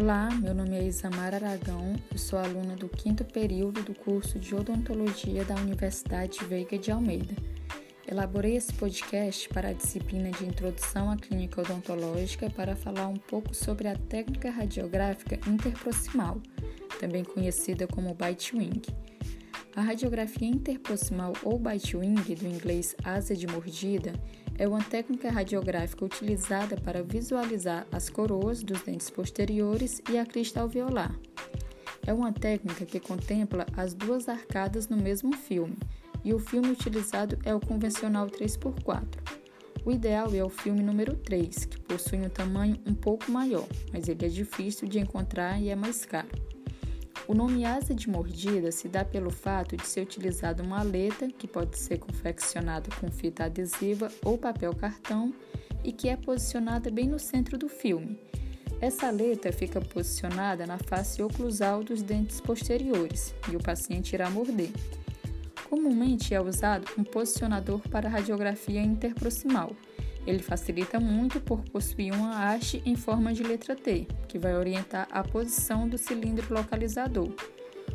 Olá, meu nome é Isamara Aragão, eu sou aluna do quinto período do curso de Odontologia da Universidade Veiga de Almeida. Elaborei esse podcast para a disciplina de Introdução à Clínica Odontológica para falar um pouco sobre a técnica radiográfica interproximal, também conhecida como bite wing. A radiografia interproximal ou bite wing, do inglês asa de mordida, é uma técnica radiográfica utilizada para visualizar as coroas dos dentes posteriores e a crista alveolar. É uma técnica que contempla as duas arcadas no mesmo filme, e o filme utilizado é o convencional 3x4. O ideal é o filme número 3, que possui um tamanho um pouco maior, mas ele é difícil de encontrar e é mais caro. O nome asa de mordida se dá pelo fato de ser utilizada uma aleta que pode ser confeccionada com fita adesiva ou papel cartão e que é posicionada bem no centro do filme. Essa aleta fica posicionada na face oclusal dos dentes posteriores e o paciente irá morder. Comumente é usado um posicionador para radiografia interproximal ele facilita muito por possuir uma haste em forma de letra T, que vai orientar a posição do cilindro localizador.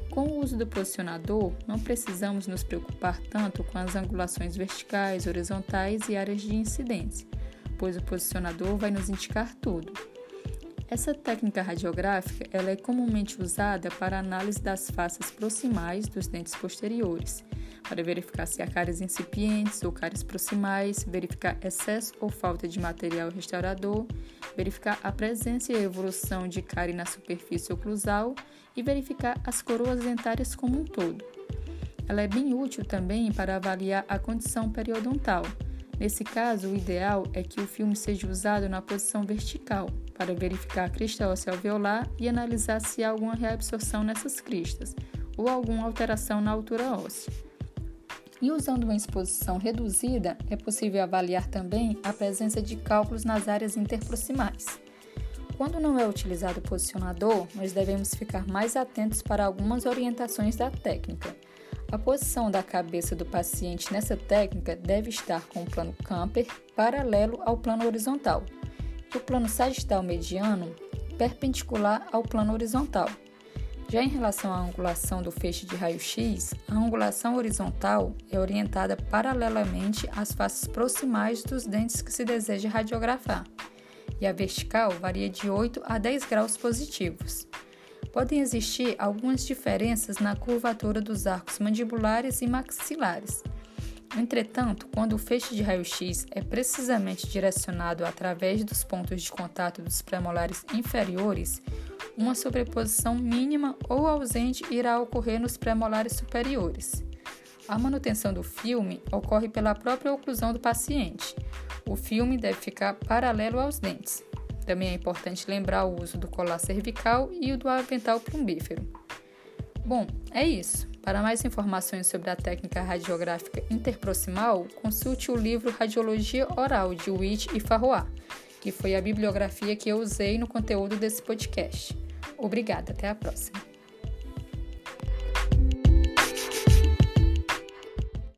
Com o uso do posicionador, não precisamos nos preocupar tanto com as angulações verticais, horizontais e áreas de incidência, pois o posicionador vai nos indicar tudo. Essa técnica radiográfica ela é comumente usada para análise das faces proximais dos dentes posteriores para verificar se há cáries incipientes ou cáries proximais, verificar excesso ou falta de material restaurador, verificar a presença e a evolução de cárie na superfície oclusal e verificar as coroas dentárias como um todo. Ela é bem útil também para avaliar a condição periodontal. Nesse caso, o ideal é que o filme seja usado na posição vertical, para verificar a crista óssea alveolar e analisar se há alguma reabsorção nessas cristas ou alguma alteração na altura óssea. E usando uma exposição reduzida, é possível avaliar também a presença de cálculos nas áreas interproximais. Quando não é utilizado o posicionador, nós devemos ficar mais atentos para algumas orientações da técnica. A posição da cabeça do paciente nessa técnica deve estar com o plano camper paralelo ao plano horizontal, e o plano sagital mediano perpendicular ao plano horizontal. Já em relação à angulação do feixe de raio-x, a angulação horizontal é orientada paralelamente às faces proximais dos dentes que se deseja radiografar, e a vertical varia de 8 a 10 graus positivos. Podem existir algumas diferenças na curvatura dos arcos mandibulares e maxilares. Entretanto, quando o feixe de raio-x é precisamente direcionado através dos pontos de contato dos premolares inferiores, uma sobreposição mínima ou ausente irá ocorrer nos premolares superiores. A manutenção do filme ocorre pela própria oclusão do paciente. O filme deve ficar paralelo aos dentes. Também é importante lembrar o uso do colar cervical e o do avental plumbífero. Bom, é isso. Para mais informações sobre a técnica radiográfica interproximal, consulte o livro Radiologia Oral de Witt e Farroá, que foi a bibliografia que eu usei no conteúdo desse podcast. Obrigada, até a próxima.